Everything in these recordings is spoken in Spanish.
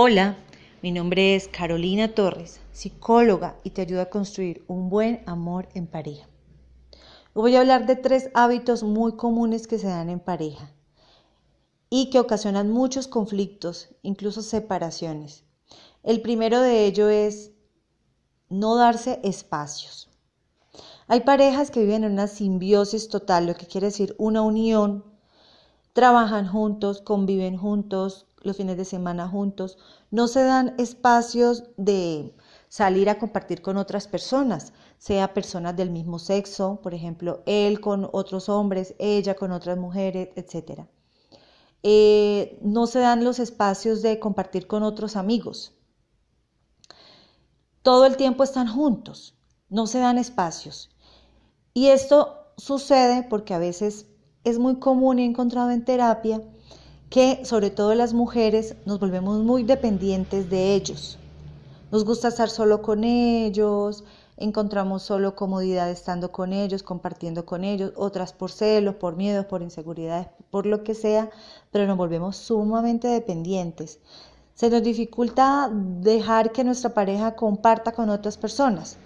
Hola, mi nombre es Carolina Torres, psicóloga y te ayudo a construir un buen amor en pareja. Voy a hablar de tres hábitos muy comunes que se dan en pareja y que ocasionan muchos conflictos, incluso separaciones. El primero de ello es no darse espacios. Hay parejas que viven en una simbiosis total, lo que quiere decir una unión, trabajan juntos, conviven juntos, los fines de semana juntos, no se dan espacios de salir a compartir con otras personas, sea personas del mismo sexo, por ejemplo, él con otros hombres, ella con otras mujeres, etc. Eh, no se dan los espacios de compartir con otros amigos. Todo el tiempo están juntos, no se dan espacios. Y esto sucede porque a veces es muy común y encontrado en terapia que sobre todo las mujeres nos volvemos muy dependientes de ellos. Nos gusta estar solo con ellos, encontramos solo comodidad estando con ellos, compartiendo con ellos, otras por celos, por miedos, por inseguridades, por lo que sea, pero nos volvemos sumamente dependientes. Se nos dificulta dejar que nuestra pareja comparta con otras personas.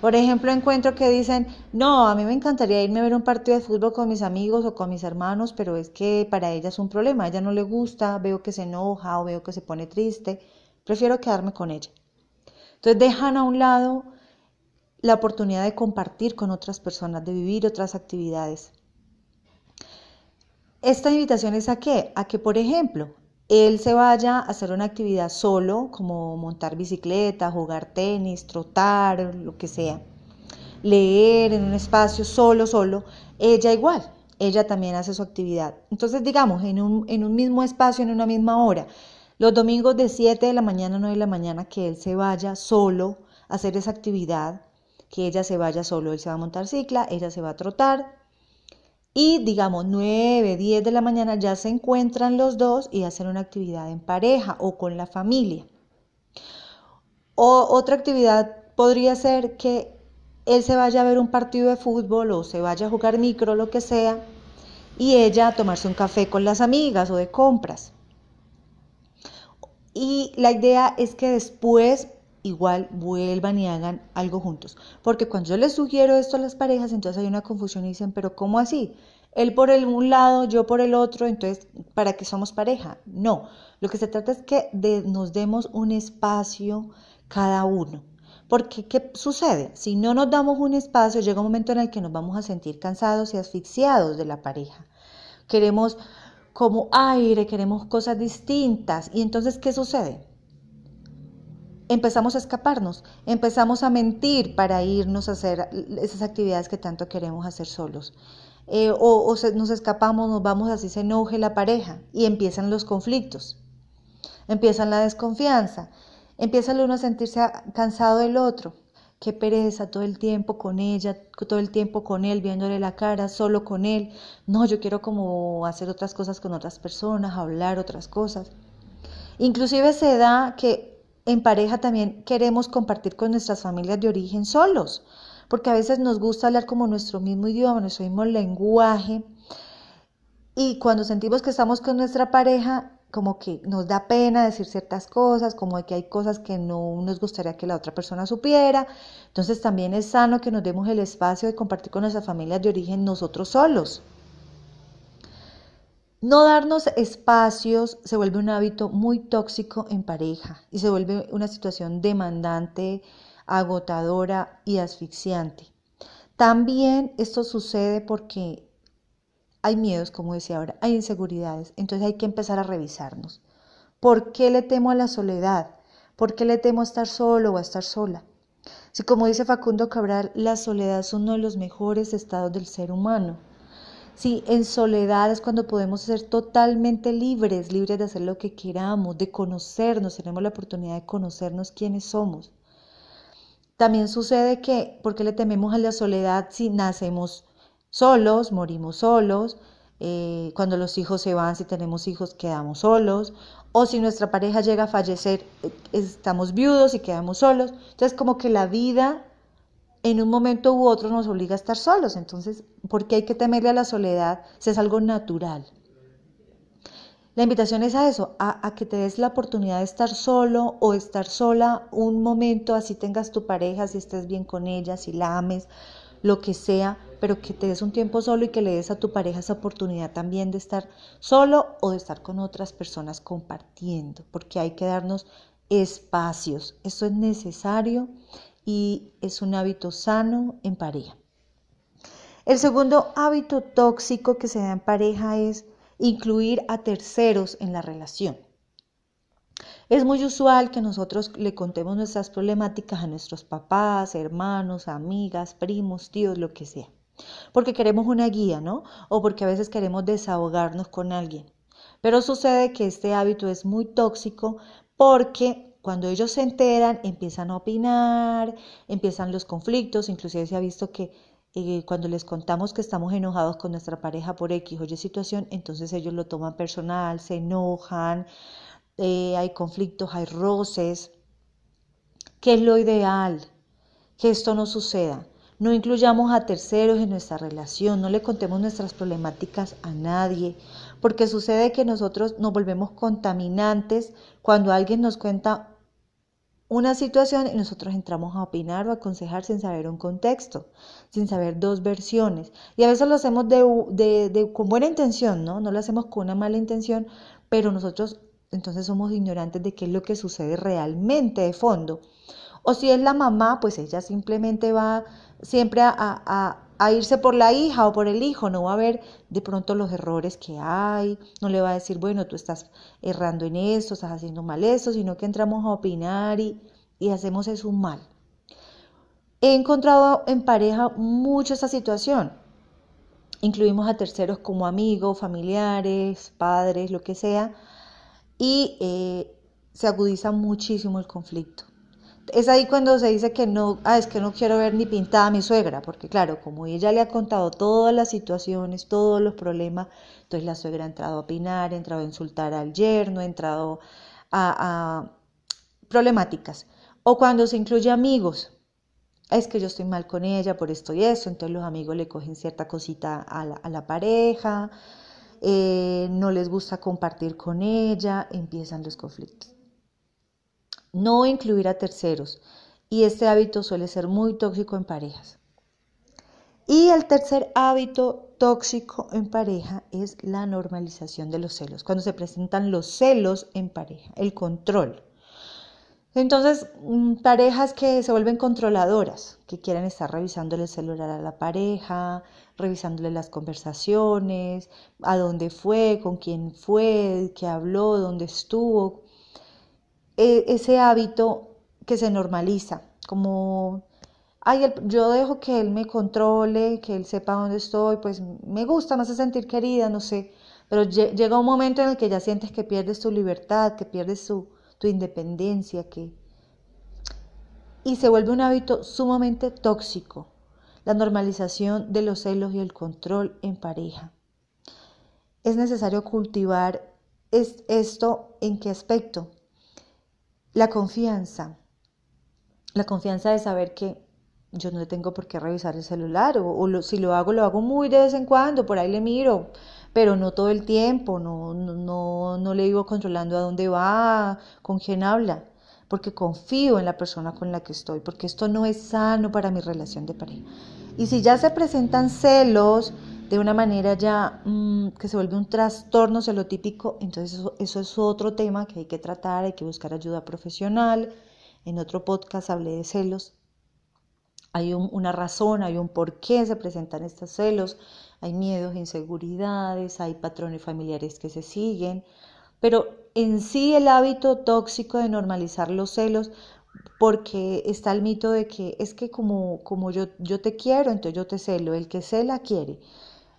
Por ejemplo, encuentro que dicen, no, a mí me encantaría irme a ver un partido de fútbol con mis amigos o con mis hermanos, pero es que para ella es un problema, a ella no le gusta, veo que se enoja o veo que se pone triste, prefiero quedarme con ella. Entonces dejan a un lado la oportunidad de compartir con otras personas, de vivir otras actividades. Esta invitación es a qué? A que, por ejemplo, él se vaya a hacer una actividad solo, como montar bicicleta, jugar tenis, trotar, lo que sea, leer en un espacio solo, solo, ella igual, ella también hace su actividad. Entonces, digamos, en un, en un mismo espacio, en una misma hora, los domingos de 7 de la mañana a 9 de la mañana, que él se vaya solo a hacer esa actividad, que ella se vaya solo, él se va a montar cicla, ella se va a trotar, y digamos 9, 10 de la mañana ya se encuentran los dos y hacen una actividad en pareja o con la familia. O otra actividad podría ser que él se vaya a ver un partido de fútbol o se vaya a jugar micro, lo que sea, y ella a tomarse un café con las amigas o de compras. Y la idea es que después igual vuelvan y hagan algo juntos. Porque cuando yo les sugiero esto a las parejas, entonces hay una confusión y dicen, pero ¿cómo así? Él por el un lado, yo por el otro, entonces, ¿para qué somos pareja? No, lo que se trata es que nos demos un espacio cada uno. Porque, ¿qué sucede? Si no nos damos un espacio, llega un momento en el que nos vamos a sentir cansados y asfixiados de la pareja. Queremos como aire, queremos cosas distintas. Y entonces, ¿qué sucede? Empezamos a escaparnos, empezamos a mentir para irnos a hacer esas actividades que tanto queremos hacer solos. Eh, o, nos escapamos, nos vamos así se enoje la pareja y empiezan los conflictos, empiezan la desconfianza, empieza el uno a sentirse cansado del otro, qué pereza todo el tiempo con ella, todo el tiempo con él, viéndole la cara, solo con él. No, yo quiero como hacer otras cosas con otras personas, hablar otras cosas. Inclusive se da que en pareja también queremos compartir con nuestras familias de origen solos, porque a veces nos gusta hablar como nuestro mismo idioma, nuestro mismo lenguaje. Y cuando sentimos que estamos con nuestra pareja, como que nos da pena decir ciertas cosas, como que hay cosas que no nos gustaría que la otra persona supiera. Entonces también es sano que nos demos el espacio de compartir con nuestras familias de origen nosotros solos. No darnos espacios se vuelve un hábito muy tóxico en pareja y se vuelve una situación demandante, agotadora y asfixiante. También esto sucede porque hay miedos, como decía ahora, hay inseguridades, entonces hay que empezar a revisarnos. ¿Por qué le temo a la soledad? ¿Por qué le temo a estar solo o a estar sola? Si como dice Facundo Cabral, la soledad es uno de los mejores estados del ser humano. Sí, en soledad es cuando podemos ser totalmente libres, libres de hacer lo que queramos, de conocernos, tenemos la oportunidad de conocernos quiénes somos. También sucede que, porque le tememos a la soledad si nacemos solos, morimos solos, eh, cuando los hijos se van, si tenemos hijos, quedamos solos, o si nuestra pareja llega a fallecer, eh, estamos viudos y quedamos solos. Entonces, como que la vida en un momento u otro nos obliga a estar solos. Entonces, ¿por qué hay que temerle a la soledad si es algo natural? La invitación es a eso, a, que te des la oportunidad de estar solo o estar sola un momento, así tengas tu pareja, si estés bien con ella, si la ames, lo que sea, pero que te des un tiempo solo y que le des a tu pareja esa oportunidad también de estar solo o de estar con otras personas compartiendo, porque hay que darnos espacios. Eso es necesario y es un hábito sano en pareja. El segundo hábito tóxico que se da en pareja es incluir a terceros en la relación. Es muy usual que nosotros le contemos nuestras problemáticas a nuestros papás, hermanos, amigas, primos, tíos, lo que sea. Porque queremos una guía, ¿no? O porque a veces queremos desahogarnos con alguien. Pero sucede que este hábito es muy tóxico porque cuando ellos se enteran empiezan a opinar, empiezan los conflictos, inclusive se ha visto que eh, cuando les contamos que estamos enojados con nuestra pareja por X o Y situación, entonces ellos lo toman personal, se enojan, eh, hay conflictos, hay roces. ¿Qué es lo ideal? Que esto no suceda. No incluyamos a terceros en nuestra relación, no le contemos nuestras problemáticas a nadie, porque sucede que nosotros nos volvemos contaminantes cuando alguien nos cuenta una situación y nosotros entramos a opinar o a aconsejar sin saber un contexto, sin saber dos versiones. Y a veces lo hacemos de, con buena intención, ¿no? No lo hacemos con una mala intención, pero nosotros entonces somos ignorantes de qué es lo que sucede realmente de fondo. O si es la mamá, pues ella simplemente va siempre a, irse por la hija o por el hijo, no va a ver de pronto los errores que hay, no le va a decir, bueno, tú estás errando en esto, estás haciendo mal esto, sino que entramos a opinar y, y hacemos eso mal. He encontrado en pareja mucho esta situación. Incluimos a terceros como amigos, familiares, padres, lo que sea, y eh, se agudiza muchísimo el conflicto es ahí cuando se dice que no, ah, es que no quiero ver ni pintada a mi suegra, porque claro, como ella le ha contado todas las situaciones, todos los problemas, entonces la suegra ha entrado a opinar, ha entrado a insultar al yerno, ha entrado a, problemáticas. O cuando se incluye amigos, es que yo estoy mal con ella por esto y eso, entonces los amigos le cogen cierta cosita a la, pareja, eh, no les gusta compartir con ella, empiezan los conflictos no incluir a terceros, y este hábito suele ser muy tóxico en parejas. Y el tercer hábito tóxico en pareja es la normalización de los celos, cuando se presentan los celos en pareja, el control. Entonces, mm, parejas que se vuelven controladoras, que quieren estar revisándole el celular a la pareja, revisándole las conversaciones, a dónde fue, con quién fue, qué habló, dónde estuvo, ese hábito que se normaliza, como, ay, yo dejo que él me controle, que él sepa dónde estoy, pues me gusta, me hace sentir querida, no sé, pero llega un momento en el que ya sientes que pierdes tu libertad, que pierdes tu, tu independencia, que... Y se vuelve un hábito sumamente tóxico, la normalización de los celos y el control en pareja. Es necesario cultivar esto en qué aspecto? La confianza. La confianza de saber que yo no tengo por qué revisar el celular o, si lo hago, lo hago muy de vez en cuando, por ahí le miro, pero no todo el tiempo, no, no, no le digo controlando a dónde va, con quién habla, porque confío en la persona con la que estoy, porque esto no es sano para mi relación de pareja. Y si ya se presentan celos, de una manera ya mm, que se vuelve un trastorno celotípico, entonces eso, es otro tema que hay que tratar, hay que buscar ayuda profesional. En otro podcast hablé de celos. Hay una razón, hay un por qué se presentan estos celos, hay miedos, inseguridades, hay patrones familiares que se siguen, pero en sí el hábito tóxico de normalizar los celos, porque está el mito de que es que como, como yo, yo te quiero, entonces yo te celo, el que cela quiere.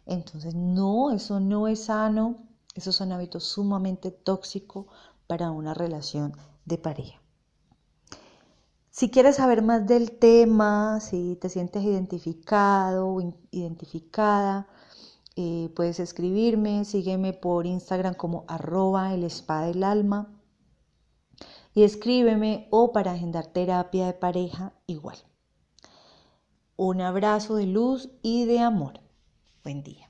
Entonces, no, eso no es sano, esos son hábitos sumamente tóxicos para una relación de pareja. Si quieres saber más del tema, si te sientes identificado o identificada, eh, puedes escribirme, sígueme por Instagram como arroba el espada del alma y escríbeme o para agendar terapia de pareja igual. Un abrazo de luz y de amor. Buen día.